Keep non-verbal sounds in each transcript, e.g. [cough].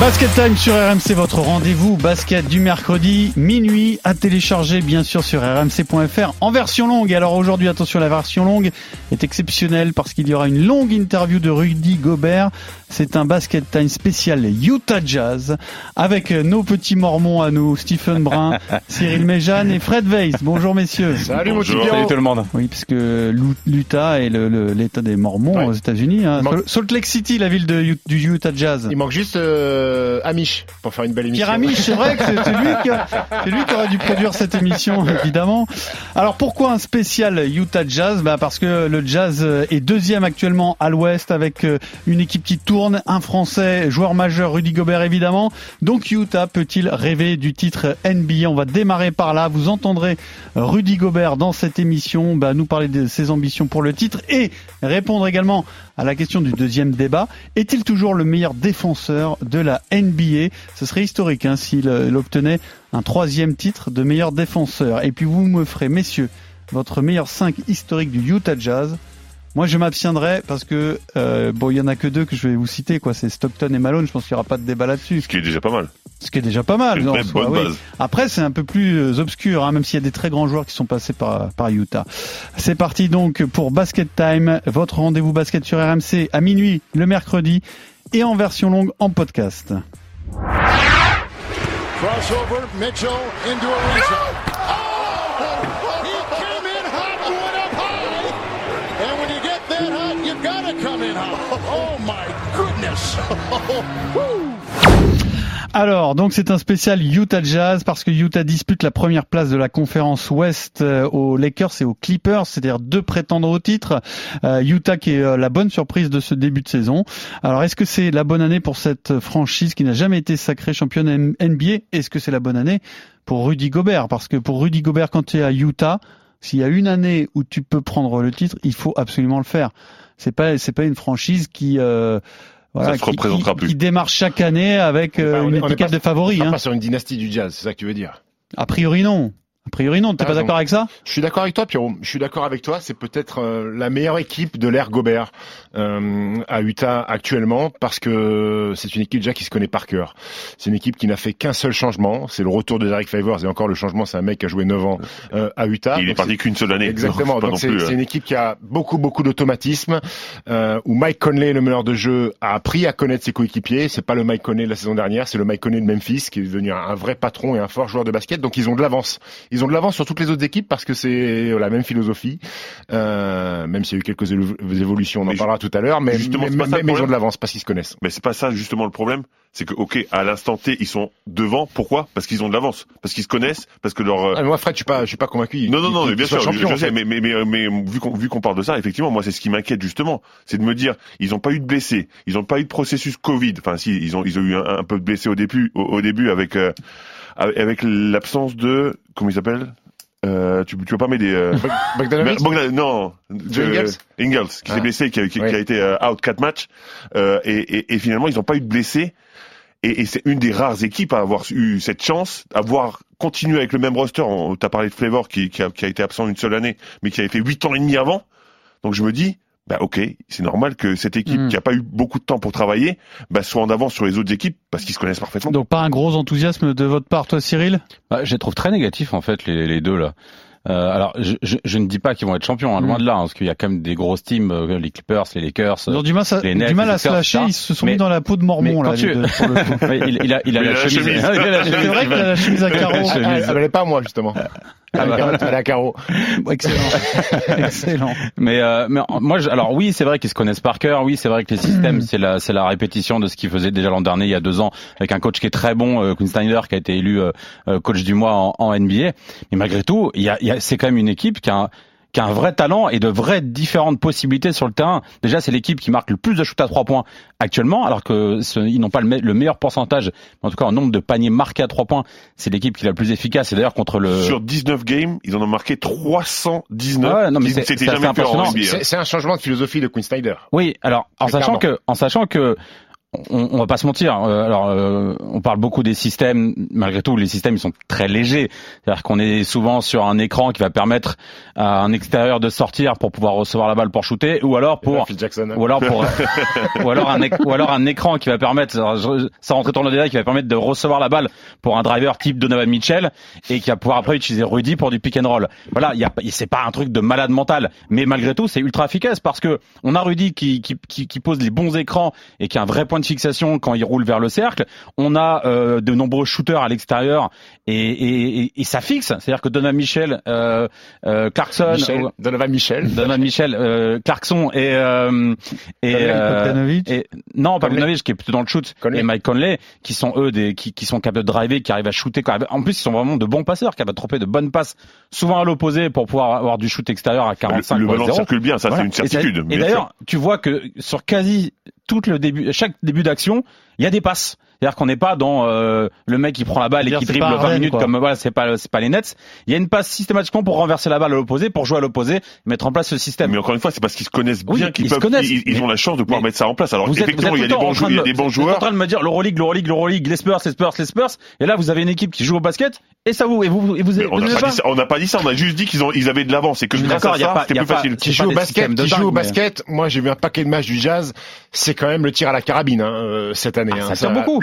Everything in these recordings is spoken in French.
Basket Time sur RMC, votre rendez-vous basket du mercredi, minuit, à télécharger bien sûr sur rmc.fr en version longue. Alors aujourd'hui, attention, la version longue est exceptionnelle parce qu'il y aura une longue interview de Rudy Gobert. C'est un Basket Time spécial Utah Jazz avec nos petits mormons à nous, Stephen Brun, [laughs] Cyril Méjeanne et Fred Weiss. Bonjour messieurs. Salut Bonjour. Salut tout le monde. Oui, parce que l'U- l'Utah est l'état des mormons Ouais. aux États-Unis. hein. Manque- Salt Lake City, la ville de, du Utah Jazz. Il manque juste euh, Amish pour faire une belle émission. Pierre Amiche, c'est vrai que c'est lui, qui aurait dû produire cette émission, évidemment. Alors pourquoi un spécial Utah Jazz? Bah Parce que le Jazz euh, est deuxième actuellement à l'Ouest avec euh, une équipe qui tourne, un Français, joueur majeur, Rudy Gobert évidemment. Donc Utah peut-il rêver du titre NBA On va démarrer par là. Vous entendrez Rudy Gobert dans cette émission bah, nous parler de ses ambitions pour le titre et répondre également à la question du deuxième débat. Est-il toujours le meilleur défenseur de la NBA Ce serait historique hein, s'il euh, il obtenait un troisième titre de meilleur défenseur. Et puis vous me ferez, messieurs, votre meilleur 5 historique du Utah Jazz. Moi, je m'abstiendrai parce que euh, bon, il y en a que deux que je vais vous citer, quoi. C'est Stockton et Malone. Je pense qu'il n'y aura pas de débat là-dessus, Ce qui est déjà pas mal. ce qui est déjà pas mal. Oui. base. Après, c'est un peu plus euh, obscur, hein, même s'il y a des très grands joueurs qui sont passés par, par Utah. C'est parti donc pour Basket Time, votre rendez-vous basket sur RMC à minuit le mercredi et en version longue en podcast. Crossover, Mitchell into hot. Oh my goodness. [laughs] Alors, donc c'est un spécial Utah Jazz parce que Utah dispute la première place de la conférence Ouest euh, aux Lakers et aux Clippers, c'est-à-dire deux prétendants au titre. Euh, Utah qui est euh, la bonne surprise de ce début de saison. Alors, est-ce que c'est la bonne année pour cette franchise qui n'a jamais été sacrée championne NBA Est-ce que c'est la bonne année pour Rudy Gobert? Parce que pour Rudy Gobert, quand tu es à Utah, s'il y a une année où tu peux prendre le titre, il faut absolument le faire. C'est pas c'est pas une franchise qui voilà, se qui- représentera qui, plus. qui démarre chaque année avec euh, Enfin, on une on étiquette pas- de favori. On Hein. pas sur une dynastie du jazz, c'est ça que tu veux dire? A priori non. A priori non. T'es pas raison. d'accord avec ça Je suis d'accord avec toi, Pierrot. Je suis d'accord avec toi. C'est peut-être euh, la meilleure équipe de l'ère Gobert euh, à Utah actuellement parce que c'est une équipe déjà qui se connaît par cœur. C'est une équipe qui n'a fait qu'un seul changement. C'est le retour de Derek Favors. Et encore, le changement, c'est un mec qui a joué 9 ans euh, à Utah. il est parti qu'une seule année. Exactement. [laughs] Donc, c'est euh, une équipe qui a beaucoup beaucoup d'automatisme euh, où Mike Conley, le meneur de jeu, a appris à connaître ses coéquipiers. C'est pas le Mike Conley de la saison dernière, c'est le Mike Conley de Memphis qui est devenu un, un vrai patron et un fort joueur de basket. Donc ils ont de l'avance. Ils ont de l'avance sur toutes les autres équipes parce que c'est la même philosophie. Euh, même s'il y a eu quelques évo- évolutions, on en Mais parlera tout à l'heure. Mais, justement, mais, mais- mais ils ont de l'avance parce qu'ils se connaissent. Mais c'est pas ça justement le problème. C'est que ok, à l'instant T, ils sont devant. Pourquoi? Parce qu'ils ont de l'avance. Parce qu'ils se connaissent. Parce que leur euh, Ah, mais moi, Fred, je suis pas, je suis pas convaincu. Non, non, non, mais bien sûr, je, champions, je en sais, mais, mais, mais vu qu'on vu qu'on parle de ça, effectivement, moi, c'est ce qui m'inquiète justement, c'est de me dire, ils n'ont pas eu de blessés, ils n'ont pas eu de processus Covid. Enfin, si, ils ont, ils ont eu un, un peu de blessés au début, au, au début avec euh, avec l'absence de, comment il s'appelle euh, tu, tu vas pas m'aider euh, Bogdanovic Bogdan- non, de- Ingles Ingles, qui Ah. s'est blessé, qui, a- qui- Oui. qui a été euh, out 4 matchs, euh, et, et, et finalement ils n'ont pas eu de blessés. Et, et c'est une des rares équipes à avoir eu cette chance, à avoir continué avec le même roster. T'as parlé de Flavor qui, qui, a, qui a été absent une seule année, mais qui avait fait 8 ans et demi avant. Donc je me dis, bah ok, c'est normal que cette équipe Mm. qui a pas eu beaucoup de temps pour travailler, bah, soit en avance sur les autres équipes parce qu'ils se connaissent parfaitement. Donc pas un gros enthousiasme de votre part, toi, Cyril? Bah, je les trouve très négatifs en fait les, les deux là. Euh, alors je, je, je ne dis pas qu'ils vont être champions, hein, loin Mm. de là, hein, parce qu'il y a quand même des grosses teams, euh, les Clippers, les Lakers. Ils ont du mal, à- les du Nets, mal les à se lâcher. Ils se sont Mais- mis dans la peau de Mormon là. tu- deux, pour le coup. [laughs] Ouais, il, il a, il a Mais la la chemise. chemise. [laughs] Il a la C'est vrai qui qu'il a la chemise à carreaux. Ah, elle elle est pas à moi justement. [laughs] Ah bah. À carreau. Excellent. Excellent. Mais, euh, mais moi, je- alors oui, c'est vrai qu'ils se connaissent par cœur. Oui, c'est vrai que les systèmes, c'est la, c'est la répétition de ce qu'ils faisaient déjà l'an dernier, il y a deux ans, avec un coach qui est très bon, euh, Quinn Snyder, qui a été élu euh, euh, coach du mois en, en NBA. Mais malgré tout, il y a, y a, c'est quand même une équipe qui a un, qui a un vrai talent et de vraies différentes possibilités sur le terrain. Déjà, c'est l'équipe qui marque le plus de shoot à trois points actuellement, alors que ce- ils n'ont pas le, me- le meilleur pourcentage, en tout cas en nombre de paniers marqués à trois points, c'est l'équipe qui est la plus efficace. Et d'ailleurs contre le Sur 19 games, ils en ont marqué 319. Ah ouais, non, mais qui- c'est- C'était c'est jamais assez fait en impressionnant. NBA. C'est c'est un changement de philosophie de Quinn Snyder. Oui, alors en sachant que en sachant que on, on va pas se mentir. euh, alors, euh, on parle beaucoup des systèmes. Malgré tout, les systèmes ils sont très légers. C'est-à-dire qu'on est souvent sur un écran qui va permettre à un extérieur de sortir pour pouvoir recevoir la balle pour shooter, ou alors pour Jackson. ou alors pour [laughs] ou alors un éc- ou alors un écran qui va permettre sans rentrer dans le détail qui va permettre de recevoir la balle pour un driver type Donovan Mitchell et qui va pouvoir après utiliser Rudy pour du pick and roll. Voilà, il y a pas- c'est pas un truc de malade mental, mais malgré tout c'est ultra efficace parce que on a Rudy qui, qui qui qui pose les bons écrans et qui a un vrai point de fixation quand il roule vers le cercle. On a euh, de nombreux shooters à l'extérieur et, et, et, et ça fixe. C'est-à-dire que Donovan Mitchell, euh, euh, Clarkson, Michel, Donovan Michel. Donovan Mitchell, euh, Clarkson et euh, et, non pas. Bogdanovic qui est plutôt dans le shoot Conley. et Mike Conley qui sont eux des qui, qui sont capables de driver, qui arrivent à shooter. En plus ils sont vraiment de bons passeurs, capables de tromper de bonnes passes, souvent à l'opposé pour pouvoir avoir du shoot extérieur à 45 le, le ballon 0. circule bien, ça Voilà. c'est une certitude. Et, d'ailleurs, tu vois que sur quasi tout le début, chaque début d'action, il y a des passes. C'est-à-dire qu'on n'est pas dans euh, le mec qui prend la balle et qui dribble pas 20 Harden, minutes quoi. comme voilà, c'est pas c'est pas les Nets. Il y a une passe systématiquement pour renverser la balle à l'opposé, pour jouer à l'opposé, mettre en place ce système. Mais encore une fois, c'est parce qu'ils se connaissent Oui, bien qu'ils peuvent, connaissent, ils, ont la chance de pouvoir mettre ça en place. Alors vous êtes, vous êtes effectivement, il y a des bons train joueurs, il y a de- des bons vous êtes en joueurs. train de me dire l'Euroleague, l'Euroleague, l'Euroleague, les Spurs, les Spurs, les Spurs. Et là, vous avez une équipe qui joue au basket et ça vous et vous et vous, vous on n'a pas, dit ça- on n'a pas dit ça, on a juste dit qu'ils ont, ils avaient de l'avance et que grâce d'accord, à il y a ça, pas- c'était il y a plus pas- facile. qui joue au basket, de qui joue au basket. Moi, j'ai vu un paquet de matchs du Jazz. C'est quand même le tir à la carabine hein, euh, cette année. hein. Ah, Ça tire beaucoup.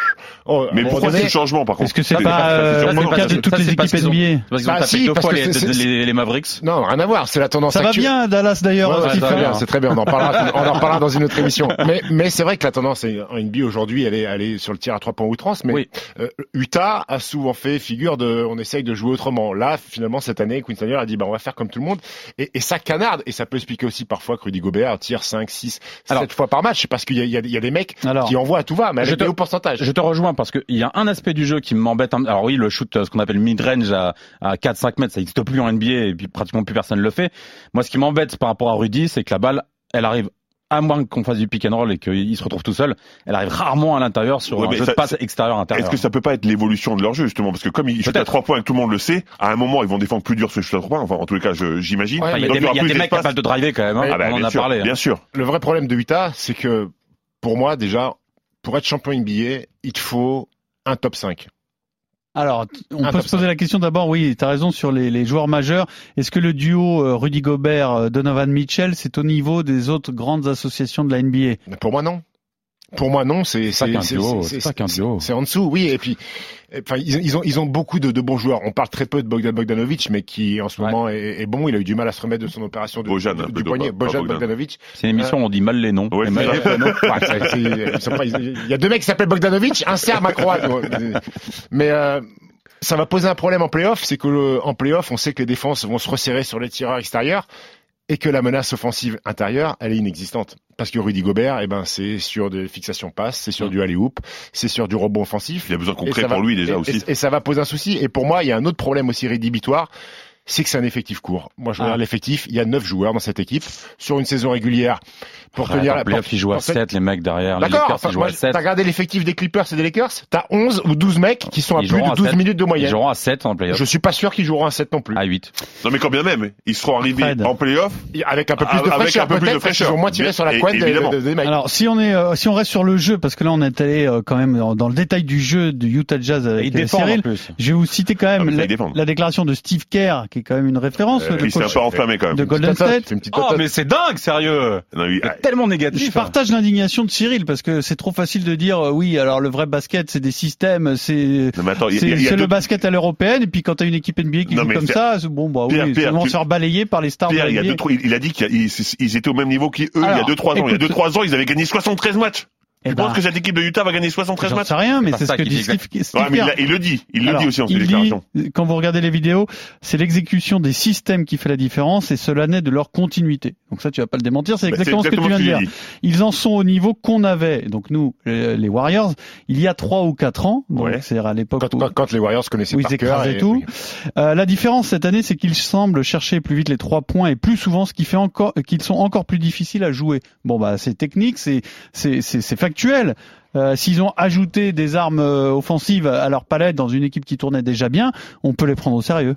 Oh, Mais pourquoi donné- c'est le changement par contre Est-ce que c'est pas c'est euh, le cas de toutes les équipes NBA Parce qu'ils ont Bah, tapé si, deux parce fois que les, Mavericks. Non, rien à voir. C'est la tendance Ça va bien Dallas d'ailleurs, c'est très bien, c'est très bien. On en parlera, on en parlera dans une autre émission. [laughs] Mais, mais c'est vrai que la tendance est- en NBA aujourd'hui, elle est, elle est sur le tir à trois points outrance. Mais euh, Utah a souvent fait figure de, on essaye de jouer autrement. Là, finalement, cette année, Quinn Snyder a dit, bah, on va faire comme tout le monde. Et, et ça canarde. Et ça peut expliquer aussi parfois que Rudy Gobert tire 5, 6, Alors- 7 fois par match. Parce qu'il y a, il y, a, il y a des mecs Alors, qui envoient à tout va, mais Je avec te- des hauts pourcentages. Je te rejoins parce qu'il y a un aspect du jeu qui m'embête. un- Alors oui, le shoot, euh, ce qu'on appelle mid-range à, à 4-5 mètres, ça n'existe plus en NBA et puis pratiquement plus personne le fait. Moi, ce qui m'embête par rapport à Rudy, c'est que la balle, elle arrive à moins qu'on fasse du pick and roll et qu'il se retrouve tout seul, elle arrive rarement à l'intérieur sur Ouais, un jeu ça- de passe extérieur-intérieur. Est-ce que ça peut pas être l'évolution de leur jeu justement? Parce que comme ils chutent à trois points et que tout le monde le sait, à un moment ils vont défendre plus dur ce shoot à trois points. Enfin, en tous les cas, j'imagine. Ouais, il y a des, y a plus des mecs capables de driver quand même. hein. Ah bah, on en a sûr, parlé. hein. bien sûr. Le vrai problème de Utah, c'est que, pour moi, déjà, pour être champion NBA, il te faut un top 5. Alors, on Un peut se poser la question d'abord, oui, tu as raison sur les, les joueurs majeurs. Est-ce que le duo euh, Rudy Gobert, euh, Donovan Mitchell, c'est au niveau des autres grandes associations de la NBA pour moi, non. Pour moi, non. C'est C'est c'est en dessous, oui. Et puis, enfin, ils, ils ont ils ont beaucoup de, de bons joueurs. On parle très peu de Bogdan Bogdanovic, mais qui en ce Ouais. moment est, est bon. Il a eu du mal à se remettre de son opération de, Bojan, du, du poignet. Bojan Bogdan. Bogdanovic. C'est une émission où on dit mal les noms. Ouais, mal les il y a deux mecs qui s'appellent Bogdanovic, un serbe, un croate. Mais euh, ça va poser un problème en playoff, c'est que le, en playoff, on sait que les défenses vont se resserrer sur les tireurs extérieurs et que la menace offensive intérieure, elle est inexistante. Parce que Rudy Gobert, eh ben, c'est sur des fixations passes, c'est sur du alley-oop, c'est sur du rebond offensif. Il a besoin qu'on Et crée ça pour va- lui déjà et- aussi. Et, et ça va poser un souci. Et pour moi, il y a un autre problème aussi rédhibitoire, c'est que c'est un effectif court. Moi, je Ah. regarde l'effectif, il y a neuf joueurs dans cette équipe sur une saison régulière pour tenir en la playoff, ils jouent à pour- 7, les mecs derrière. Les D'accord, Lakers, enfin, ils jouent moi, à 7. t'as regardé l'effectif des Clippers et des Lakers? T'as 11 ou 12 mecs qui sont à Ils plus de à 12 sept. minutes de Ils moyenne. joueront à 7 en playoff. Je suis pas sûr qu'ils joueront à 7 non plus. À 8. Non mais quand bien même, ils seront arrivés Fred. en playoff. Avec un peu plus de Avec fraîcheur, un peu plus de peut-être, parce qu'ils fraîcheur. ont moins tiré sur la et- couette des, mecs. Alors, si on est, euh, si on reste sur le jeu, parce que là, on est allé euh, quand même dans, dans le détail du jeu de Utah Jazz Et avec ils euh, Cyril. Je vais vous citer quand Ah, même ils la déclaration de Steve Kerr, qui est quand même une référence, Euh, le il s'est un peu enflammé quand même. de Golden State. Oh, mais c'est dingue, sérieux. Non, il- C'est tellement Je négatif. partage l'indignation de Cyril parce que c'est trop facile de dire euh, oui alors le vrai basket c'est des systèmes c'est c'est le basket à l'européenne et puis quand t'as une équipe NBA qui Non, joue comme ça c'est- bon bah Pierre, oui Pierre, ils vont tu- se faire balayer par les stars Pierre, de il y a deux, il, a dit qu'ils ils étaient au même niveau qu'eux il y a Alors, 2-3 ans. Il y a écoute- 2-3 ans, ils avaient gagné 73 matchs. Eh Tu ben, penses que cette équipe de Utah va gagner 73 j'en matchs sais rien mais c'est ce ça que dit Steve, Steve Ouais, mais il, Kerr. l'a- il le dit. Il le dit aussi dans ses déclarations. quand vous regardez les vidéos, c'est l'exécution des systèmes qui fait la différence et cela naît de leur continuité. Donc ça, tu vas pas le démentir, c'est Bah, exactement, ce que tu viens de dire. Ils en sont au niveau qu'on avait, donc nous, les les Warriors, il y a trois ou quatre ans, Ouais. c'est à l'époque Quand, où, quand- quand les Warriors connaissaient où ils par écrasaient et- tout. oui. Euh, la différence cette année, c'est qu'ils semblent chercher plus vite les trois points et plus souvent, ce qui fait encore qu'ils sont encore plus difficiles à jouer. Bon bah c'est technique, c'est c'est c'est factuel. Euh, S'ils ont ajouté des armes euh, offensives à leur palette dans une équipe qui tournait déjà bien, on peut les prendre au sérieux.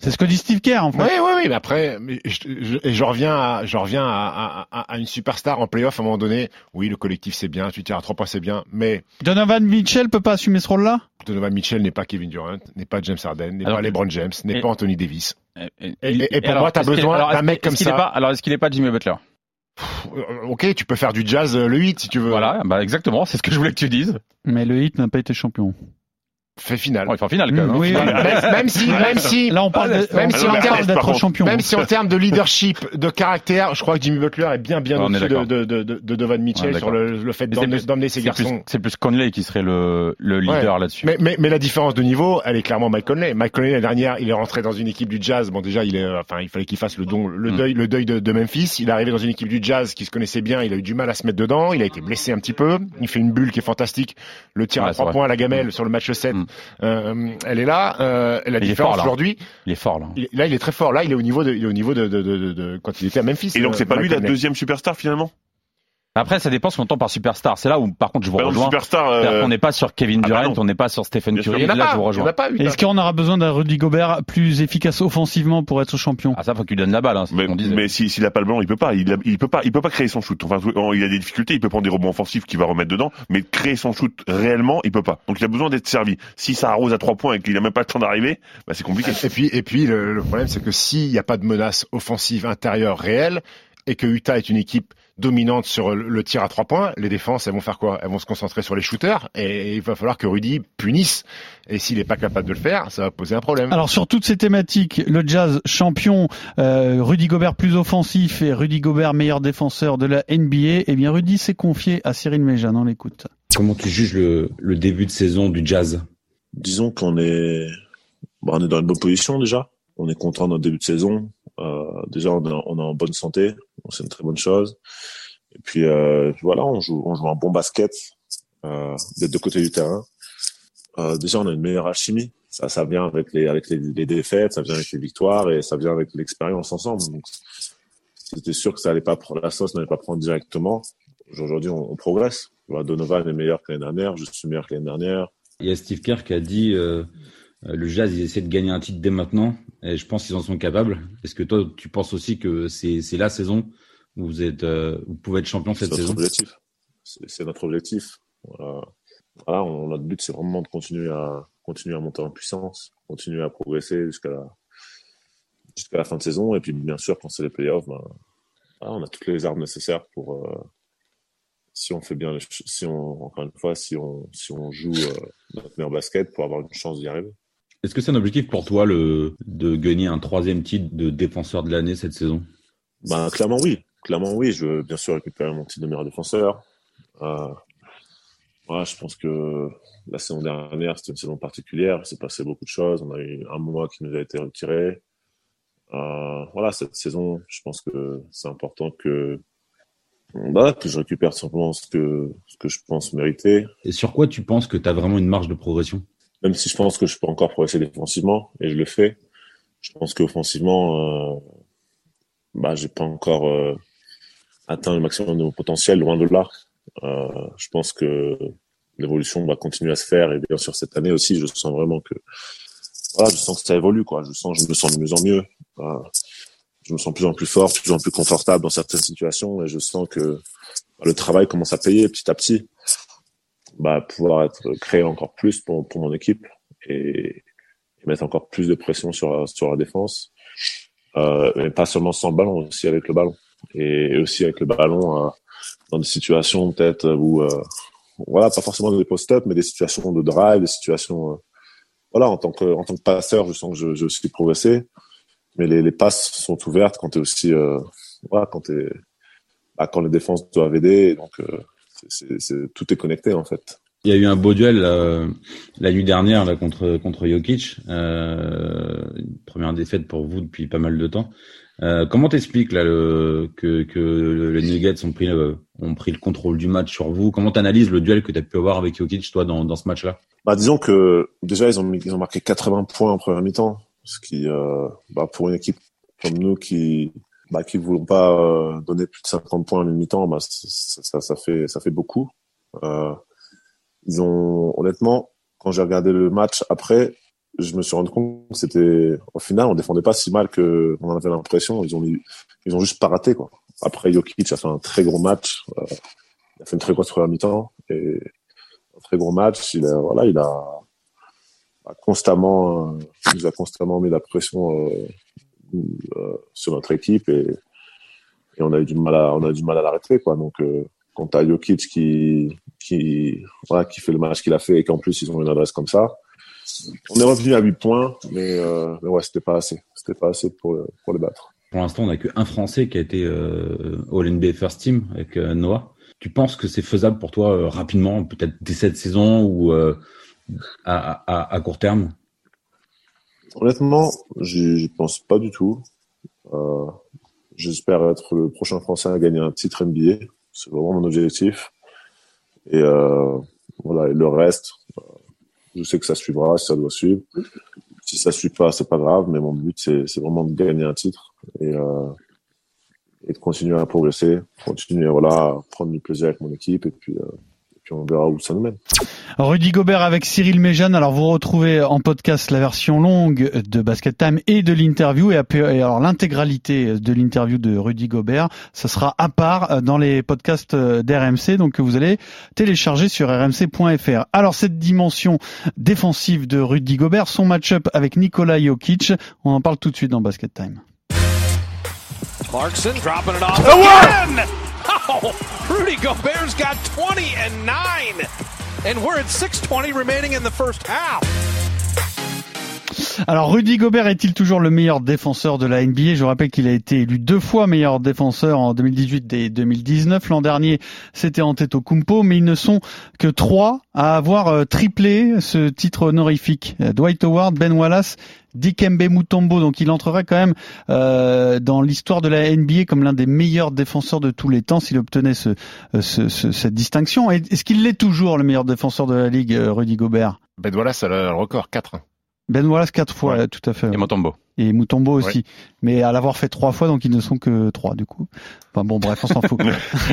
C'est ce que dit Steve Kerr en fait. Oui, oui, oui, mais après, mais je, je, et je reviens, à, je reviens à, à, à, une superstar en playoff à un moment donné. Oui, le collectif c'est bien, tu tires à trois points c'est bien, mais Donovan Mitchell peut pas assumer ce rôle-là? Donovan Mitchell n'est pas Kevin Durant, n'est pas James Harden, n'est pas LeBron James, n'est pas Anthony Davis. Et, Et- et- et pour moi, t'as besoin d'un mec comme ça. pas- alors, est-ce qu'il est pas Jimmy Butler? Ok, tu peux faire du jazz euh, le 8 si tu veux. Voilà, bah exactement, c'est ce que je voulais que tu dises. Mais le Heat n'a pas été champion. Fait finale. Bon, il fait en finale quand même. Mm, hein. oui. Même, même si, même si, [laughs] Là, on parle, de- même on si parle en termes- d'être champion. Même si en termes de leadership, de caractère, je crois que Jimmy Butler est bien bien On au-dessus de, de, de, de, On Mitchell sur le, le fait d'emmener ses C'est plus, garçons. c'est plus Conley qui serait le, le leader là-dessus. Mais, mais, mais la différence de niveau, elle est clairement Mike Conley. Mike Conley l'année dernière, il est rentré dans une équipe du Jazz. Bon, déjà, il est, euh, enfin, il fallait qu'il fasse le don, le Mm. deuil, le deuil de, de Memphis. Il est arrivé dans une équipe du Jazz qui se connaissait bien. Il a eu du mal à se mettre dedans. Il a été blessé un petit peu. Il fait une bulle qui est fantastique. Le tir Ouais, à trois points à la gamelle sur le match 7, Mm. Euh, elle est là. Euh, la Il différence aujourd'hui, Il est fort là. il- là, il est très fort. Là, il est au niveau de, il est au niveau de, de, de, de- de- quand il était à Memphis. Et donc euh, c'est pas lui Mike la deuxième superstar finalement? Après, ça dépend ce qu'on entend par superstar. C'est là où, par contre, je vous exemple, rejoins. superstar. Euh, qu'on n'est pas sur Kevin ah bah Durant, on n'est pas sur Stephen Curry. Là, pas. je vous rejoins. Est-ce qu'on aura besoin d'un Rudy Gobert plus efficace offensivement pour être champion? Ah, ça, faut qu'il donne la balle, hein, Mais, mais si- s'il a pas le ballon, il peut pas. Il, a- il peut pas. Il peut pas créer son shoot. Enfin, il a des difficultés. Il peut prendre des rebonds offensifs qu'il va remettre dedans, mais créer son shoot réellement, il peut pas. Donc il a besoin d'être servi. Si ça arrose à trois points et qu'il a même pas le temps d'arriver, bah c'est compliqué. Et puis, et puis le, le problème, c'est que s'il n'y a pas de menace offensive intérieure réelle et que Utah est une équipe dominante sur le, tir à trois points, les défenses, elles vont faire quoi? Elles vont se concentrer sur les shooters et il va falloir que Rudy punisse. Et s'il n'est pas capable de le faire, ça va poser un problème. Alors sur toutes ces thématiques, le Jazz champion, euh, Rudy Gobert plus offensif et Rudy Gobert meilleur défenseur de la NBA, eh bien Rudy s'est confié à Cyril Méjan, on l'écoute. Comment tu juges le, le début de saison du Jazz? Disons qu'on est, bon, on est dans une bonne position déjà. On est content de notre début de saison. Euh, déjà, on est, en bonne santé. C'est une très bonne chose. Et puis, euh, voilà, on joue, un bon basket euh, des deux côtés du terrain. Déjà, on a une meilleure alchimie. Ça, vient avec les, défaites, ça vient avec les victoires et ça vient avec l'expérience ensemble. C'était sûr que ça allait pas prendre la sauce, n'allait pas prendre directement. Aujourd'hui, on, progresse. Donovan est meilleur que l'année dernière. Je suis meilleur que l'année dernière. Il y a Steve Kerr qui a dit le Jazz, ils essaient de gagner un titre dès maintenant, et je pense qu'ils en sont capables. Est-ce que toi, tu penses aussi que c'est la saison où vous êtes, euh, vous pouvez être champion C'est cette notre saison? objectif. C'est notre objectif. Voilà. Voilà, on- notre but, c'est vraiment de continuer à continuer à monter en puissance, continuer à progresser jusqu'à la la fin de saison. Et puis, bien sûr, quand c'est les playoffs, ben, voilà, on a toutes les armes nécessaires pour euh, si on fait bien, les si on encore une fois, si on si on joue euh, notre meilleur basket pour avoir une chance d'y arriver. Est-ce que c'est un objectif pour toi le de gagner un troisième titre de défenseur de l'année cette saison? Ben, clairement oui. Clairement oui. Je veux bien sûr récupérer mon titre de meilleur défenseur. Euh, je pense que la saison dernière, c'était une saison particulière. Il s'est passé beaucoup de choses. On a eu un mois qui nous a été retiré. Euh, voilà, cette saison, je pense que c'est important que, bah, que je récupère simplement ce que, ce que je pense mériter. Et sur quoi tu penses que tu as vraiment une marge de progression? Même si je pense que je peux encore progresser défensivement, et je le fais, je pense qu'offensivement, euh, bah, j'ai pas encore euh, atteint le maximum de mon potentiel, loin de là. Euh, je pense que l'évolution va continuer à se faire, et bien sûr cette année aussi, je sens vraiment que, voilà, je sens que ça évolue, quoi. Je sens, je me sens de mieux en mieux. Euh, je me sens de plus en plus fort, de plus en plus confortable dans certaines situations, et je sens que bah, le travail commence à payer petit à petit bah, pouvoir être créé encore plus pour, pour mon équipe et, et mettre encore plus de pression sur, sur la défense. Euh, mais pas seulement sans ballon, aussi avec le ballon. Et, aussi avec le ballon euh, dans des situations peut-être où, euh, voilà, pas forcément des post-up, mais des situations de drive, des situations, euh, voilà, en tant que, en tant que passeur, je sens que je, je suis progressé. Mais les, passes sont ouvertes quand tu es aussi, voilà, quand t'es, bah, quand les défenses doivent aider. Donc, c'est, tout est connecté en fait. Il y a eu un beau duel euh, la nuit dernière là, contre contre Jokic, euh, première défaite pour vous depuis pas mal de temps. Euh, comment t'expliques là le, que que les Nuggets ont pris le, ont pris le contrôle du match sur vous? Comment t'analyses le duel que tu as pu avoir avec Jokic toi dans dans ce match-là? Bah disons que déjà ils ont ils ont marqué 80 points en première mi-temps, ce qui euh, bah, pour une équipe comme nous qui bah, qui voulons pas euh, donner plus de 50 points en mi-temps, bah, ça, ça, fait beaucoup. Euh, ils ont honnêtement, quand j'ai regardé le match après, je me suis rendu compte que c'était, au final, on défendait pas si mal que on avait l'impression. Ils ont, juste pas raté, quoi. Après, Jokic a fait un très gros match. euh, il a fait une très grosse première mi-temps et un très gros match. Il a, voilà, il a, constamment, il nous a constamment mis la pression sur notre équipe et, on a eu du mal à, on a du mal à l'arrêter, quoi. Donc, euh, quand t'as Jokic qui, qui, voilà, qui fait le match qu'il a fait et qu'en plus ils ont une adresse comme ça, on est revenu à 8 points, mais, euh, mais ouais, c'était pas assez. C'était pas assez pour, le- pour le battre. Pour l'instant, on n'a qu'un Français qui a été euh, All-NBA First Team avec euh, Noah. Tu penses que c'est faisable pour toi euh, rapidement, peut-être dès cette saison ou euh, à court terme? Honnêtement, j'y pense pas du tout. Euh, J'espère être le prochain Français à gagner un titre NBA. C'est vraiment mon objectif. Et euh, voilà, le reste, euh, je sais que ça suivra, ça doit suivre. Si ça suit pas, c'est pas grave, mais mon but c'est vraiment de gagner un titre et, de continuer à progresser, continuer voilà, à prendre du plaisir avec mon équipe et puis, puis on verra où ça nous mène. Rudy Gobert avec Cyril Méjeanne. Alors vous retrouvez en podcast la version longue de Basket Time et de l'interview et, alors l'intégralité de l'interview de Rudy Gobert, ça sera à part euh, dans les podcasts euh, d'RMC donc que vous allez télécharger sur rmc.fr. Alors cette dimension défensive de Rudy Gobert, son match-up avec Nikola Jokic, on en parle tout de suite dans Basket Time. Clarkson dropping it off again. Oh, Rudy Gobert's got 20 and 9. And we're at 6.20 remaining in the first half. Alors Rudy Gobert est-il toujours le meilleur défenseur de la NBA Je rappelle qu'il a été élu deux fois meilleur défenseur en 2018 et 2019. L'an dernier, c'était Antetokounmpo, mais ils ne sont que trois à avoir euh, triplé ce titre honorifique. Dwight Howard, Ben Wallace, Dikembe Mutombo. Donc il entrerait quand même euh, dans l'histoire de la NBA comme l'un des meilleurs défenseurs de tous les temps s'il obtenait euh, ce- ce- cette distinction. Est-ce qu'il l'est toujours le meilleur défenseur de la ligue, Rudy Gobert? Ben voilà, ça a le record 4. Ben Wallace quatre fois, Ouais. tout à fait. Et Motombo. Et Mutombo aussi. Mais à l'avoir fait trois fois, donc ils ne sont que trois du coup. Enfin bon, bref, on s'en fout.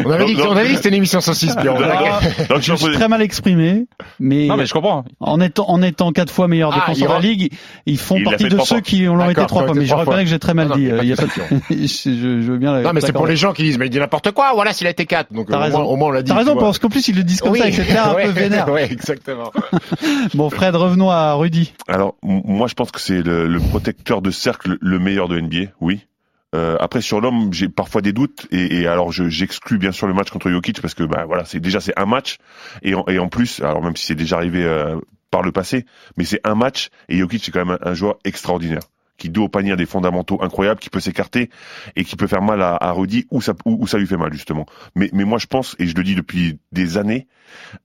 On avait dit, Non, non. on avait dit que c'était une émission saucisse, Pierre. on Ah, Donc, je suis très mal exprimé, mais, Non, mais je comprends. en étant en étant quatre fois meilleur Ah, défenseur de la ligue, ils font Il partie de ceux fois. qui l'ont été trois fois. Mais je reconnais que j'ai très mal Non, non, dit. euh, il y a pas question. [laughs] de- je, je veux bien. Non, mais c'est pour les gens qui disent, mais il dit n'importe quoi. Voilà, s'il a été 4. Donc, au moins, au moins, on l'a dit. T'as raison, parce qu'en plus ils le disent comme Oui. ça, air un [laughs] peu vénère. Ouais, exactement. [laughs] Bon, Fred, revenons à Rudy. Alors, moi, je pense que c'est le protecteur de cercle le meilleur de NBA, oui. Euh, après, sur l'homme, j'ai parfois des doutes, et, alors je- j'exclus bien sûr le match contre Jokic parce que, bah voilà, c'est déjà c'est un match, et en, et en plus, alors même si c'est déjà arrivé euh, par le passé, mais c'est un match, et Jokic c'est quand même un joueur extraordinaire qui dos au panier a des fondamentaux incroyables, qui peut s'écarter et qui peut faire mal à, à Rudy ou ça, ou, ou ça lui fait mal justement. Mais, mais moi je pense, et je le dis depuis des années,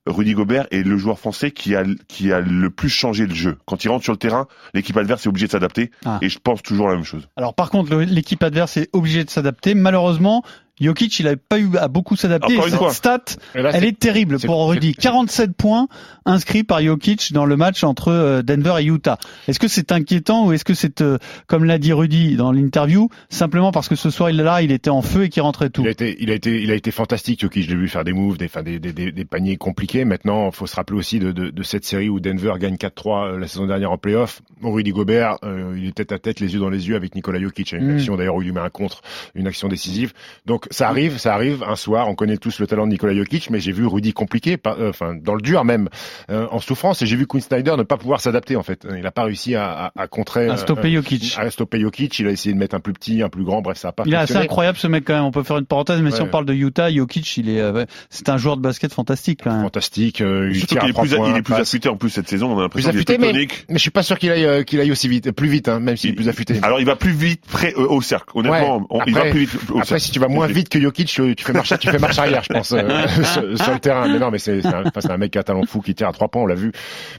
Rudy Gobert est le joueur français qui a, qui a le plus changé le jeu. Quand il rentre sur le terrain, l'équipe adverse est obligée de s'adapter Ah. et je pense toujours la même chose. Alors par contre, l'équipe adverse est obligée de s'adapter. Malheureusement, Jokic, il n'a pas eu à beaucoup s'adapter. Une fois. Cette stat, là, elle est terrible pour Rudy. c'est- 47 points inscrits par Jokic dans le match entre euh, Denver et Utah. Est-ce que c'est inquiétant ou est-ce que c'est, euh, comme l'a dit Rudy dans l'interview, simplement parce que ce soir il là, il était en feu et qu'il rentrait tout? Il a été, il a été, il a été fantastique. Jokic, je l'ai vu faire des moves, des, des, des, paniers compliqués. Maintenant, faut se rappeler aussi de, de, de cette série où Denver gagne 4-3 euh, la saison dernière en playoff. Rudy Gobert, euh, il est tête à tête, les yeux dans les yeux avec Nikola Jokic. Une Mm. action d'ailleurs où il lui met un contre, une action décisive. Donc ça arrive, ça arrive. Un soir, on connaît tous le talent de Nikola Jokic, mais j'ai vu Rudy compliqué, pas- euh, enfin dans le dur même, euh, en souffrance. Et j'ai vu Quinn Snyder ne pas pouvoir s'adapter en fait. Il n'a pas réussi à, à, à contrer, à euh, stopper Jokic. à stopper Jokic. Il a essayé de mettre un plus petit, un plus grand. Bref, ça a pas Il est assez incroyable ce mec quand même. On peut faire une parenthèse, mais si on parle de Utah, Jokic, il est, euh, c'est un joueur de basket fantastique quand même. fantastique. euh, il Surtout est plus, points, il est plus passe. affûté en plus cette saison. On a l'impression qu'il est affûté, plus mais, tonique. mais je suis pas sûr qu'il aille, euh, qu'il aille aussi vite, plus vite, hein, même s'il est plus affûté. Alors il va plus vite près euh, au cercle. Honnêtement, Ouais. on- il va plus vite au Après, cercle. si tu vas moins vite que Jokic, tu tu fais marche, tu fais marche arrière, je pense, euh, [laughs] sur, sur le terrain. Mais non, mais c'est, un, un mec qui a un talent fou, qui tire à trois points, on l'a vu.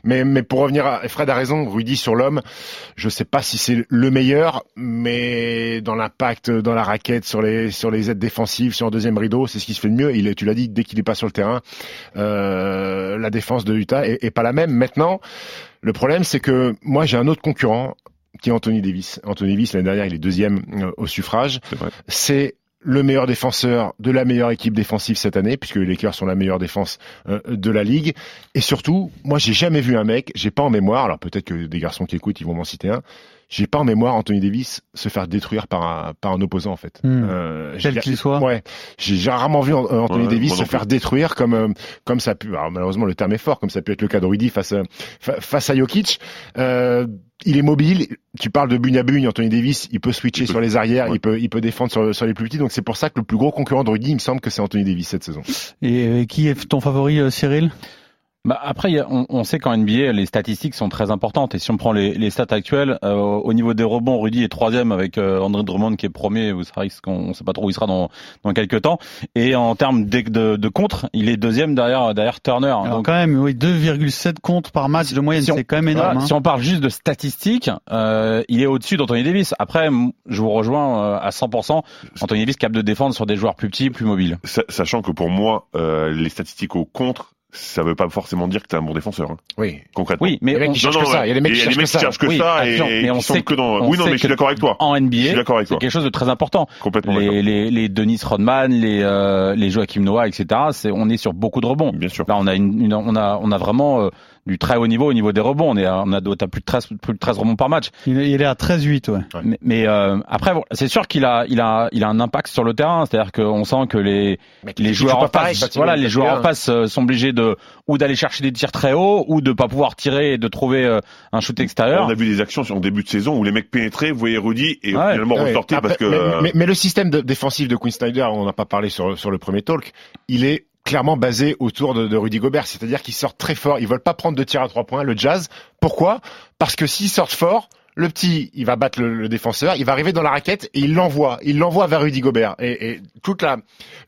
Mais, mais pour revenir à, Fred a raison, Rudy sur l'homme, je sais pas si c'est le meilleur, mais dans l'impact, dans la raquette, sur les, sur les aides défensives, sur un deuxième rideau, c'est ce qui se fait de mieux. Il est, tu l'as dit, dès qu'il est pas sur le terrain, euh, la défense de Utah est, est pas la même. Maintenant, le problème, c'est que moi, j'ai un autre concurrent qui est Anthony Davis. Anthony Davis, l'année dernière, il est deuxième euh, au suffrage. C'est vrai. C'est le meilleur défenseur de la meilleure équipe défensive cette année, puisque les Lakers sont la meilleure défense euh, de la ligue. Et surtout, moi, j'ai jamais vu un mec, j'ai pas en mémoire, alors peut-être que des garçons qui écoutent, ils vont m'en citer un, j'ai pas en mémoire Anthony Davis se faire détruire par un, par un opposant, en fait. Hmm. Euh, Quel j'ai- qu'il soit. Ouais. J'ai rarement vu euh, Anthony Ouais, Davis se faire détruire comme, euh, comme ça a pu, alors malheureusement le terme est fort, comme ça a pu être le cas de Rudy face, à- fa- face à Jokic. Euh, il est mobile. Tu parles de bugne à bugne. Anthony Davis, il peut switcher Il peut- sur les arrières, ouais. il peut, il peut défendre sur, sur les plus petits. Donc c'est pour ça que le plus gros concurrent de Rudy, il me semble que c'est Anthony Davis cette saison. Et euh, qui est ton favori, euh, Cyril? Bah après, il y a- on, on sait qu'en NBA, les statistiques sont très importantes. Et si on prend les, les stats actuelles, euh, au niveau des rebonds, Rudy est troisième avec euh, André Drummond qui est premier. Vous savez qu'on ne sait pas trop où il sera dans, dans quelques temps. Et en termes de, de, de contre, il est deuxième derrière, derrière Turner. Alors Donc, quand même, oui, 2,7 comptes par match de moyenne, Si c'est quand même énorme. voilà, hein. Si on parle juste de statistiques, euh, il est au-dessus d'Anthony Davis. Après, je vous rejoins euh, à 100%. Anthony Davis capable de défendre sur des joueurs plus petits, plus mobiles. Sa- Sachant que pour moi, euh, les statistiques au contre, ça veut pas forcément dire que t'es un bon défenseur, hein, Oui. concrètement. Oui, mais Les mecs on- qui cherchent que ça. Il y a des mecs qui il y a des cherchent mecs que ça. qui cherchent que Oui, ça et, mais on qui sont sait que dans. on Oui, non, mais je suis que d'accord avec toi. en Je suis NBA, d'accord avec c'est quelque chose de très important. Complètement les, les, les Denis Rodman, les, euh, les Joachim Noah, etc. C'est, on est sur beaucoup de rebonds. Bien sûr. Là, on a une, une- on a, on a vraiment euh, du très haut niveau au niveau des rebonds. On est, à- on a, t'as plus de 13, plus de 13 rebonds par match. Il, est- il est à 13,8, ouais. Mais, mais, euh, après, bon, c'est sûr qu'il a, il a, il a un impact sur le terrain. C'est-à-dire qu'on sent que les, les joueurs en face, voilà, les joueurs en face euh, sont obligés de ou d'aller chercher des tirs très hauts ou de pas pouvoir tirer et de trouver euh, un shoot extérieur. On a vu des actions sur en début de saison où les mecs pénétraient, vous voyez Rudy et Ouais. finalement Ouais. ressortaient parce que. mais, euh, mais- mais le système de- défensif de Quinn Snyder, on n'a pas parlé sur, sur le premier talk, il est clairement basé autour de, de Rudy Gobert, c'est-à-dire qu'ils sortent très fort, ils veulent pas prendre de tir à trois points, le jazz. Pourquoi? Parce que s'ils sortent fort, le petit, il va battre le, le défenseur, il va arriver dans la raquette et il l'envoie, il l'envoie vers Rudy Gobert. Et, et toute la,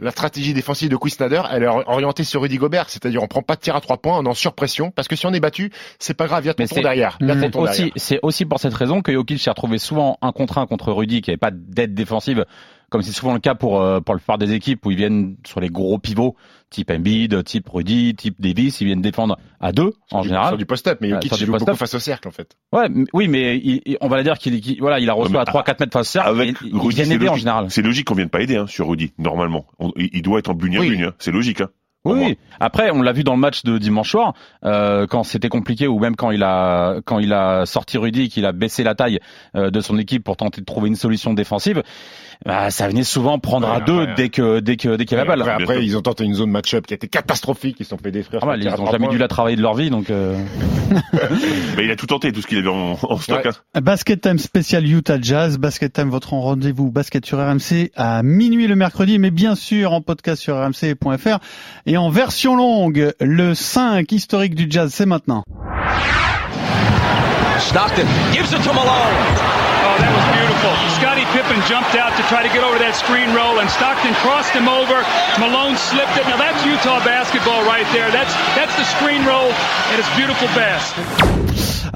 la stratégie défensive de Quinn Snyder, elle est orientée sur Rudy Gobert, c'est-à-dire on prend pas de tir à trois points, on est en surpression, parce que si on est battu, c'est pas grave, il y a ton derrière. C'est aussi, derrière. c'est aussi pour cette raison que Jokic s'est retrouvé souvent un contre un contre Rudy, qui n'avait pas d'aide défensive, comme c'est souvent le cas pour euh, pour la plupart des équipes où ils viennent sur les gros pivots, type Embiid, type Rudy, type Davis, ils viennent défendre à deux en du- général. Sur du post-up, mais Jokic joue beaucoup face au cercle, en fait. Ouais, oui, mais il- il- on va dire qu'il voilà, il a reçu à 3-4 mètres face au cercle, avec et Rudy, en général. C'est logique qu'on vienne pas aider hein, sur Rudy, normalement. On- il doit être en bugne à Oui. bugne, hein. c'est logique. Hein, oui. Après, on l'a vu dans le match de dimanche soir, euh, quand c'était compliqué, ou même quand il a quand il a sorti Rudy, qu'il a baissé la taille euh, de son équipe pour tenter de trouver une solution défensive. Bah, ça venait souvent prendre Ouais, à deux ouais. dès que dès que dès qu'il y avait la Après, balle. après, ils ont tenté une zone match-up qui a été catastrophique, ils se sont fait détruire. Ah, bah, ils tir à ont trois jamais dû la travailler de leur vie, donc. euh, [laughs] Mais il a tout tenté, tout ce qu'il avait en, en stock. Ouais. hein. Basket Time spécial Utah Jazz. Basket Time, votre rendez-vous basket sur RMC à minuit le mercredi, mais bien sûr en podcast sur rmc.fr et en version longue. Le 5 historique du Jazz, c'est maintenant. Stockton gives it to Malone. Oh, that was beautiful. Scottie Pippen jumped out to try to get over that screen roll, and Stockton crossed him over. Malone slipped it. Now that's Utah basketball right there. That's that's the screen roll, and it's beautiful basket.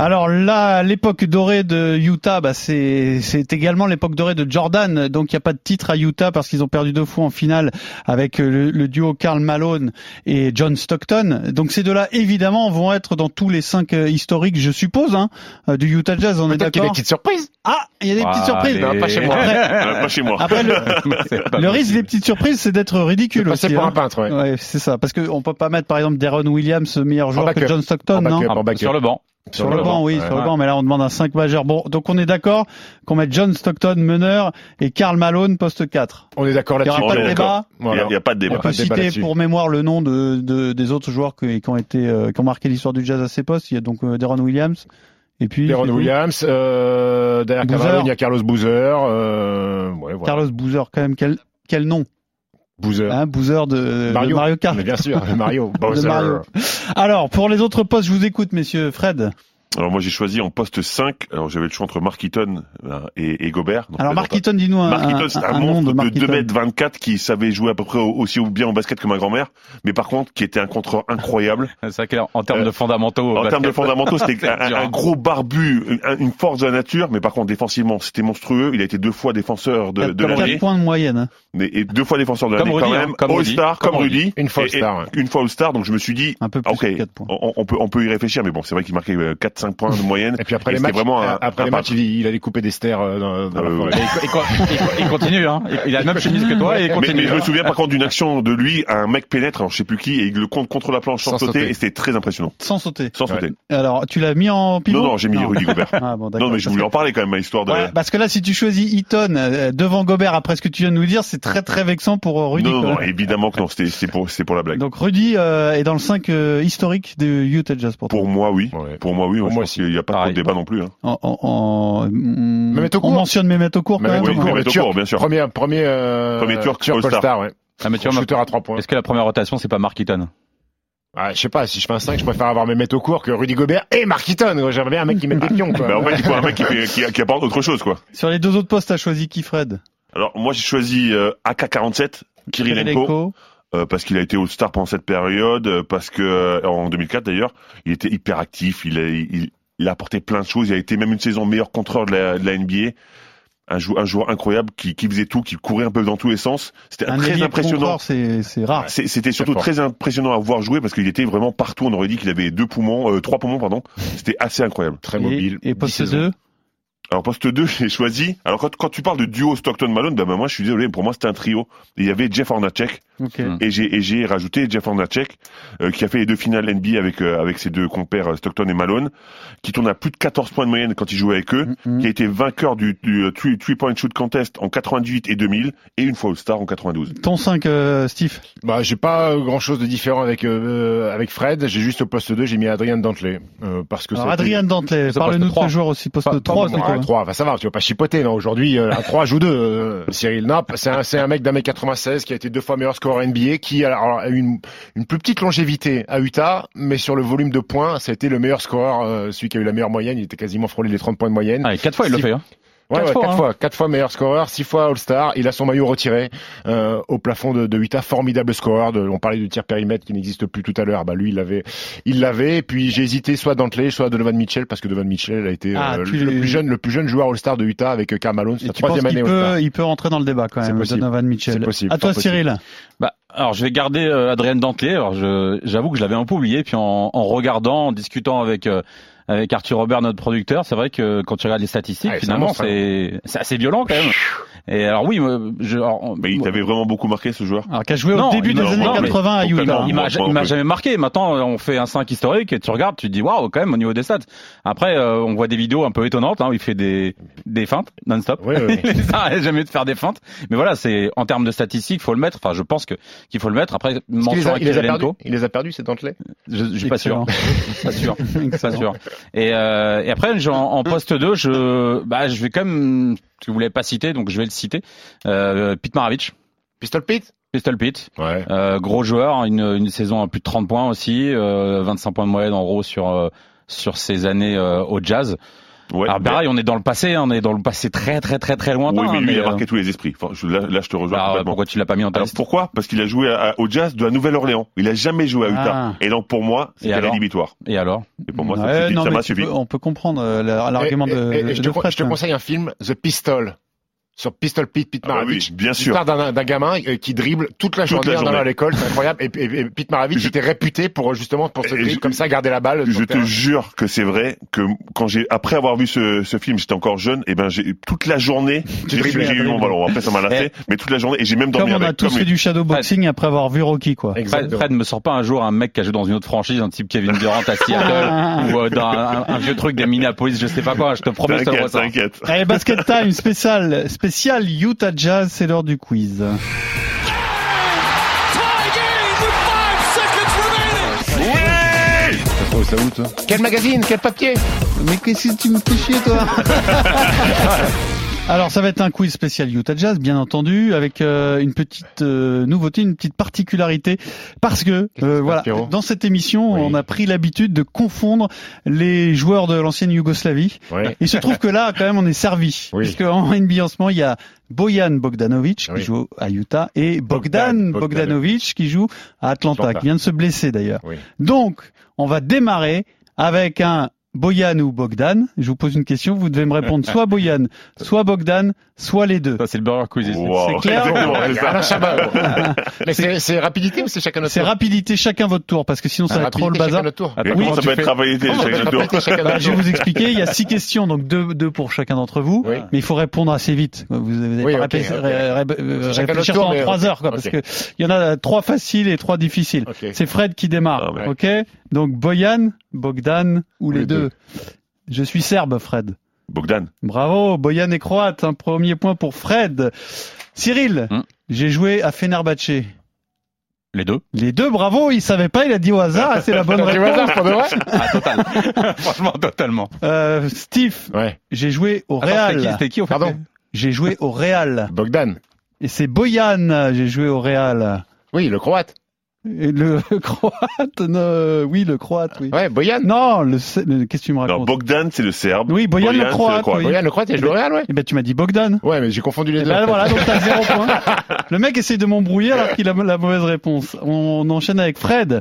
Alors là, l'époque dorée de Utah, bah c'est c'est également l'époque dorée de Jordan. Donc il n'y a pas de titre à Utah parce qu'ils ont perdu deux fois en finale avec le, le duo Karl Malone et John Stockton. Donc ces deux-là, évidemment, vont être dans tous les cinq euh, historiques, je suppose, hein, euh, du Utah Jazz. On est Peut-être qu'il y a des d'accord petites surprises. Ah, il y a des petites Ah, surprises. les- Non, pas chez moi. Après, [laughs] Euh, pas chez moi. après, le, [laughs] c'est risque des petites surprises, c'est d'être ridicule aussi. pour hein. un peintre, ouais. Ouais, c'est ça. Parce qu'on peut pas mettre, par exemple, Deron Williams meilleur joueur que. John Stockton, En non backup. Ah, en backup. sur le banc. Sur le banc, oui, ouais. sur le banc, mais là on demande un 5 majeur. Bon, donc on est d'accord qu'on met John Stockton meneur et Karl Malone poste 4. On est d'accord Il n'y là-dessus. aura pas de débat. Il n'y a, pas de débat. On peut citer là-dessus. pour mémoire le nom de, de- des autres joueurs qui, qui ont été euh, qui ont marqué l'histoire du jazz à ces postes. Il y a donc euh, Deron Williams et puis Deron. Williams, euh, derrière. Cameron, il y a Carlos Boozer, euh, ouais, voilà. Carlos Boozer quand même quel quel nom Boozer. hein, Boozer de de Mario. Kart. Mais bien sûr, [laughs] Mario. Bowser. Mario. Alors pour les autres postes, je vous écoute, messieurs. Fred. Alors moi j'ai choisi en poste 5, alors j'avais le choix entre Mark Eaton euh, et, et Gobert. Donc, Alors euh, Mark Eaton, dis-nous un, Mark un, Eaton, c'est un un, de monstre Mark de 2 Eaton. mètres 24 qui savait jouer à peu près aussi bien au basket que ma grand-mère, mais par contre qui était un contreur incroyable. [laughs] C'est vrai qu'en termes Euh, de fondamentaux. au En termes de [laughs] fondamentaux, c'était un, hein. gros barbu, une, une force de la nature, mais par contre défensivement c'était monstrueux. Il a été deux fois défenseur de, de l'année, points de moyenne. hein. mais- et deux fois défenseur de l'année quand hein, même. comme Rudy, All-Star, comme comme Rudy. Une fois All-Star, ouais. Une fois All-Star, donc je me suis dit, Un peu plus ok, 4 on, on peut, on peut y réfléchir, mais bon, c'est vrai qu'il marquait 4-5 points de moyenne. Et puis après Et les matchs, vraiment un- après un les matchs, il, il allait couper des stères euh, dans, la Euh, forêt. Et il, co- il co- il continue, hein. Il a la même chemise que toi et il continue. mais je me souviens par contre d'une action de lui, un mec pénètre, alors je sais plus qui, et il le compte contre la planche sans, Sans sauter, sauter. et c'était très impressionnant. Sans sauter. Sans Ouais. sauter. Alors, tu l'as mis en pivot? Non, non, j'ai mis Rudy Gobert. [laughs] Ah, bon, d'accord. Non, mais je voulais que- en parler quand même, histoire de... Ouais, parce que là, si tu choisis Eaton euh, devant Gobert après ce que tu viens de nous dire, c'est très très vexant pour Rudy. non, non, évidemment que non, c'était pour, pour la blague. Donc Rudy euh, est dans le 5 euh, historique de Utah Jazz pour toi. Pour moi, oui. Ouais. Pour moi, oui. Pour moi qu'il n'y a pas trop de débat non plus. Hein. En, en, en- on mentionne Mehmet Okur quand même. Oui, Turc. bien sûr. Premier, premier, euh, Premier Turc All-Star. All-Star, ouais. Ah, mais tu vois, Shooter à 3 points. est-ce que la première rotation, c'est pas Mark Eaton? Ah, je sais pas, si je fais un 5, je préfère avoir Mehmet au cours que Rudy Gobert et Mark Eaton. quoi. J'aimerais bien un mec qui mette des pions, quoi. Mais [laughs] en fait, il faut un mec qui, fait- qui, qui apporte autre chose, quoi. Sur les deux autres postes, t'as choisi qui Fred? Alors, moi, j'ai choisi euh, AK-47, Kirilenko, Kirilenko. Euh, parce qu'il a été All-Star pendant cette période, euh, parce que euh, en 2004 d'ailleurs, il était hyper actif, il a, il, il a apporté plein de choses, il a été même une saison meilleur contreur de la, de la NBA. Un, jou- un joueur incroyable qui, qui faisait tout, qui courait un peu dans tous les sens. C'était Un très impressionnant. c'est c'est rare. C'était surtout très impressionnant à voir jouer parce qu'il était vraiment partout. On aurait dit qu'il avait deux poumons, euh, trois poumons, pardon. C'était assez incroyable. Très mobile. Et, et 10 poste saisons. 2 Alors poste 2, [laughs] j'ai choisi. Alors quand, quand tu parles de duo Stockton-Malone, ben, ben, moi je suis désolé, pour moi c'était un trio. Il y avait Jeff Hornacek Ok. Mm. et j'ai et j'ai rajouté Jeff Hornacek euh, qui a fait les deux finales NBA avec euh, avec ses deux compères euh, Stockton et Malone, qui tourne à plus de 14 points de moyenne quand il jouait avec eux, Mm, mm. qui a été vainqueur du, du euh, three, three point shoot contest en 98 et 2000 et une fois All-Star en 92. Ton 5, euh, Steve? Bah, j'ai pas grand chose de différent avec, euh, avec Fred. J'ai juste au poste 2, j'ai mis Adrien Dantley. Euh, parce que Alors, Adrien Dantley, parle-nous de ce joueur aussi, poste Pas- pas 3 moi, plutôt. ouais, hein. 3, enfin ça va, tu vas pas chipoter, non. Aujourd'hui, euh, un 3 joue 2, Cyril. Non, c'est un, c'est un mec d'un mec 96 qui a été deux fois meilleur scoreur NBA, qui a, alors, a eu une, une plus petite longévité à Utah, mais sur le volume de points, ça a été le meilleur scoreur, euh, celui qui a eu la meilleure moyenne, il était quasiment frôlé les 30 points de moyenne. Ah, et quatre fois, il le Si- fait. Hein. Ouais, Quatre ouais, fois, quatre hein. fois, quatre fois meilleur scoreur, six fois All-Star. Il a son maillot retiré euh, au plafond de, de Utah, formidable scoreur. De, on parlait du tir périmètre qui n'existe plus tout à l'heure. Bah lui, il l'avait, il l'avait. Et puis j'ai hésité soit Dantley, soit Donovan Mitchell parce que Donovan Mitchell a été Ah, euh, tu le, plus jeune, le plus jeune joueur All-Star de Utah avec euh, Karl Malone. Sa tu penses troisième qu'il année All-Star. peut, il peut rentrer dans le débat quand C'est même, possible. Donovan Mitchell. C'est possible, À toi, possible. Cyril. Bah, alors je vais garder euh, Adrien Dantley. Alors je, j'avoue que je l'avais un peu oublié. Puis en, en regardant, en discutant avec euh, avec Arthur Robert, notre producteur, c'est vrai que quand tu regardes les statistiques, Ah, finalement, monstre, c'est c'est assez violent quand même. Et alors oui, je, alors, Mais il t'avait vraiment beaucoup marqué ce joueur. Alors, qui a joué Non, au début il- des années non, mais- 80 à. Utah. il m'a il jamais marqué. Maintenant, on fait un 5 historique et tu regardes, tu te dis waouh quand même au niveau des stats. Après, euh, on voit des vidéos un peu étonnantes hein, où il fait des des feintes non-stop. Oui, oui, oui. [laughs] il jamais de faire des feintes. Mais voilà, c'est en termes de statistiques, faut le mettre. Enfin, je pense que qu'il faut le mettre. Après, Est-ce qu'il les mention a, il les a perdus. Il les a perdus, c'est Dantley. Je, je suis pas sûr. Pas sûr. [laughs] pas sûr. Et, euh, et après, genre, en poste 2, je, bah, je vais quand même, vous l'avez pas cité, donc je vais le citer. Euh, Pete Maravich, Pistol Pete? Pistol Pete, Ouais. euh, gros joueur, une, une saison à plus de 30 points aussi, euh, 25 points de moyenne en gros sur euh, sur ses années euh, au Jazz. Ouais. Alors pareil, on est dans le passé, hein, on est dans le passé très très très très lointain. oui, mais lui, il a euh, marqué tous les esprits. Enfin, je- là, là, je te rejoins bah, complètement. pourquoi tu l'as pas mis dans ta liste pourquoi? Parce qu'il a joué à- au Jazz de la Nouvelle-Orléans. Il a jamais joué à Utah. Ah. Et donc pour moi, c'était rédhibitoire. Et alors? Et pour moi, ça Ouais, m'a suffi. peux- on peut comprendre euh, l'argument Et- de, et- et je, te, je te hein. conseille un film, The Pistol. Sur Pistol Pete, Pete Ah bah Maravich. oui, bien sûr. D'un d'un gamin euh, qui dribble toute la Toute journée la en allant journée. à l'école, c'est incroyable. Et, et- et Pete Maravich Je- était réputé pour justement pour ce dribble je- comme ça, garder la balle. Je te terrain. jure que c'est vrai que quand j'ai après avoir vu ce, ce film, j'étais encore jeune. Et ben j'ai toute la journée, j'ai eu mon ballon. Après ça m'a lassé, mais toute la journée et j'ai même dormi Comme on a avec. tous fait du shadowboxing après avoir vu Rocky, quoi. Fred, Exactement. Fred me sort pas un jour un mec qui a joué dans une autre franchise, un type Kevin Durant à Seattle [laughs] ou euh, dans un, un vieux truc des Minneapolis, je sais pas quoi. Je te promets, je te le T'inquiète, ressens. t'inquiète. Allez, basket time spécial, spécial Utah Jazz, c'est l'heure du quiz. Quel magazine, quel papier? Mais qu'est-ce que tu me fais chier, toi? [laughs] Alors, ça va être un quiz spécial Utah Jazz, bien entendu, avec euh, une petite euh, nouveauté, une petite particularité, parce que euh, voilà, dans cette émission, Oui. on a pris l'habitude de confondre les joueurs de l'ancienne Yougoslavie. Il se trouve que là, quand même, on est servi, Oui. puisque en NBA en ce moment, il y a Bojan Bogdanovic qui joue à Utah et Bogdan, Bogdan Bogdanovic qui joue à Atlanta, Atlanta. qui vient de se blesser d'ailleurs. Oui. Donc, on va démarrer avec un Boyan ou Bogdan. Je vous pose une question, vous devez me répondre soit Boyan, soit Bogdan, soit les deux. Ça, c'est le Burger Quiz. Wow. C'est clair [laughs] c'est c'est rapidité ou c'est chacun notre C'est tour rapidité chacun votre tour parce que sinon ça va être trop le rapidité, chacun bazar. Attends, oui, ça peut être Comment chacun notre tour Bah, je vais vous [laughs] expliquer, il y a six questions, donc deux, deux pour chacun d'entre vous, Oui. mais il faut répondre assez vite. Vous avez Oui, pas ré- ré- réfléchir pendant trois heures, quoi, parce Ok. que il y en a trois faciles et trois difficiles. C'est Fred qui démarre, Ah ok? Donc Boyan, Bogdan ou les, les deux. deux. Je suis serbe, Fred. Bogdan. Bravo, Boyan est croate, un premier point pour Fred. Cyril, Hmm. j'ai joué à Fenerbahce. Les deux. Les deux, bravo, il savait pas, il a dit au hasard, c'est la bonne [laughs] réponse. hasard pour de vrai Ah, total. [laughs] Franchement, totalement. Euh, Steve, Ouais. j'ai joué au Attends, c'était qui, Real. c'était qui au fait Pardon. J'ai joué au Real. Bogdan. Et c'est Boyan, j'ai joué au Real. Oui, le croate. Et le [laughs] croate, non, oui, le croate, oui. Ouais, Boyan. Non, le, le- qu'est-ce que tu me Non, racontes Bogdan, c'est le serbe. Oui, Boyan, le c'est croate, oui. Boyan, le croate, il a joué au Real, ouais. Eh ben, tu m'as dit Bogdan. Ouais, mais j'ai confondu les Et deux. là, en fait. voilà, donc t'as [laughs] zéro point. Le mec essaie de m'embrouiller alors qu'il a la mauvaise réponse. On enchaîne avec Fred.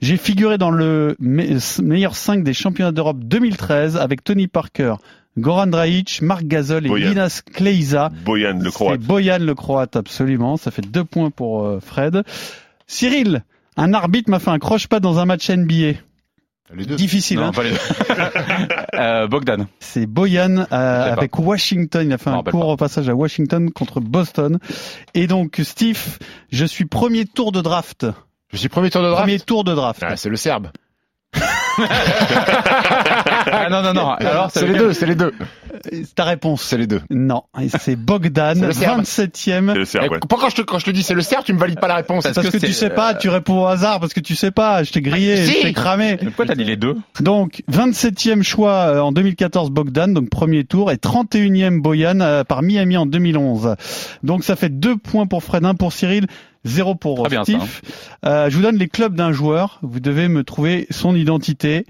J'ai figuré dans le me- meilleur 5 des championnats d'Europe 2013 avec Tony Parker, Goran Dragic, Marc Gasol et. Linas Kleiza. Boyan, le C'est croate. Boyan le croate, absolument. Ça fait deux points pour euh, Fred. Cyril, un arbitre m'a fait un croche-pas dans un match NBA. Les deux. Difficile, Non, hein pas les deux. [laughs] euh, Bogdan. C'est Boyan euh, pas. avec Washington. Il a fait un court pas. passage à Washington contre Boston. Et donc, Steve, je suis premier tour de draft. Je suis premier tour de draft. Premier tour de draft. Ah, c'est le serbe. Ah, non, non, non. Alors, C'est les deux, c'est les deux. Euh, Ta réponse C'est les deux. Non, et c'est Bogdan, C'est le Serbe. 27e. C'est le serbe, ouais. Eh, Pourquoi je te, quand je te dis c'est le serbe, tu me valides pas la réponse Parce que, que tu sais pas, tu réponds au hasard parce que tu sais pas, je t'ai grillé, Si. je t'ai cramé. Pourquoi t'as dit les deux? Donc 27e choix euh, en 2014 Bogdan, donc premier tour, et 31e Boyan euh, par Miami en 2011. Donc ça fait deux points pour Fred, un pour Cyril, zéro pour Très bien, Steve. ça, hein. Euh, je vous donne les clubs d'un joueur. Vous devez me trouver son identité.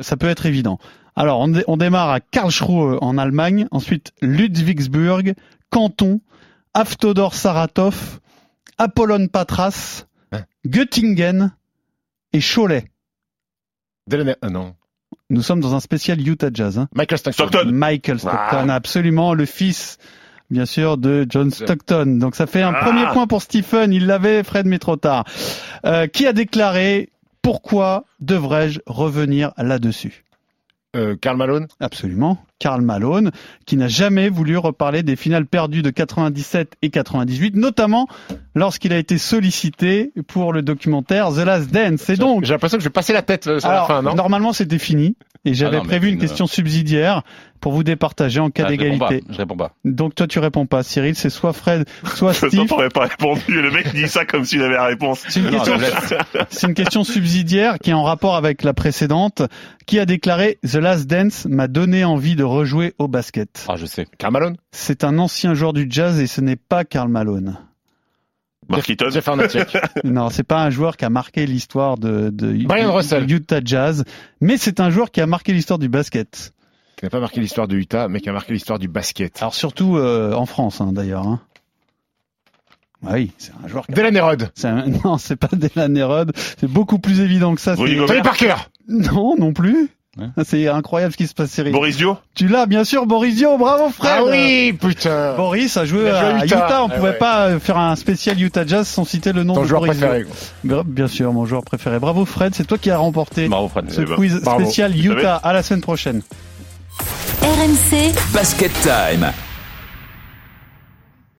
Ça peut être évident. Alors on, dé- on démarre à Karlsruhe en Allemagne, ensuite Ludwigsburg, Canton, Aftodor Saratov, Apollon Patras, Hein? Göttingen et Cholet. Delaney- ah, non. Nous sommes dans un spécial Utah Jazz. Hein. Michael Stockton. Stockton. Michael Stockton, Ah. absolument, le fils, bien sûr, de John Stockton. Donc ça fait un Ah. premier point pour Stephen. Il l'avait, Fred, mais trop tard. Euh, qui a déclaré pourquoi devrais-je revenir là-dessus? Euh, Karl Malone? Absolument. Karl Malone, qui n'a jamais voulu reparler des finales perdues de 97 et 98, notamment lorsqu'il a été sollicité pour le documentaire The Last Dance. Et donc, J'ai l'impression que je vais passer la tête euh, sur alors, la fin, non? normalement, c'était fini. Et j'avais Ah mais prévu une une- question subsidiaire pour vous départager en cas Ah, je d'égalité. Je réponds pas. Donc toi, tu réponds pas, Cyril. C'est soit Fred, soit Ça Steve. t'aurait pas répondu. Le mec dit ça comme s'il avait la réponse. C'est une, Non, question, je laisse. c'est une question subsidiaire qui est en rapport avec la précédente. Qui a déclaré The Last Dance m'a donné envie de rejouer au basket. Ah, je sais. Karl Malone? C'est un ancien joueur du jazz et ce n'est pas Karl Malone. Mark Eaton. [laughs] Non, c'est pas un joueur qui a marqué l'histoire de, de Brian Russell. Utah Jazz, mais c'est un joueur qui a marqué l'histoire du basket. qui n'a pas marqué l'histoire de Utah, mais qui a marqué l'histoire du basket. Alors surtout euh, en France, hein, d'ailleurs. Hein. Ah Oui, c'est un joueur. Rod. c'est un- [laughs] Non, c'est pas Delan Herod. C'est beaucoup plus évident que ça. Tony Parker. Non, non plus. Ouais. C'est incroyable ce qui se passe, Cyril. Boris Dio. Tu l'as, bien sûr, Boris Dio. Bravo, Fred. Ah oui, putain. Boris a joué Il a joué à Utah. Utah. On Ouais, pouvait ouais. pas faire un spécial Utah Jazz sans citer le nom Ton de joueur Boris préféré. Dio. Bien sûr, mon joueur préféré. Bravo, Fred. C'est toi qui as remporté Bravo, Fred. ce Eh quiz bravo. spécial Utah. À la semaine prochaine. RMC, Basket Time.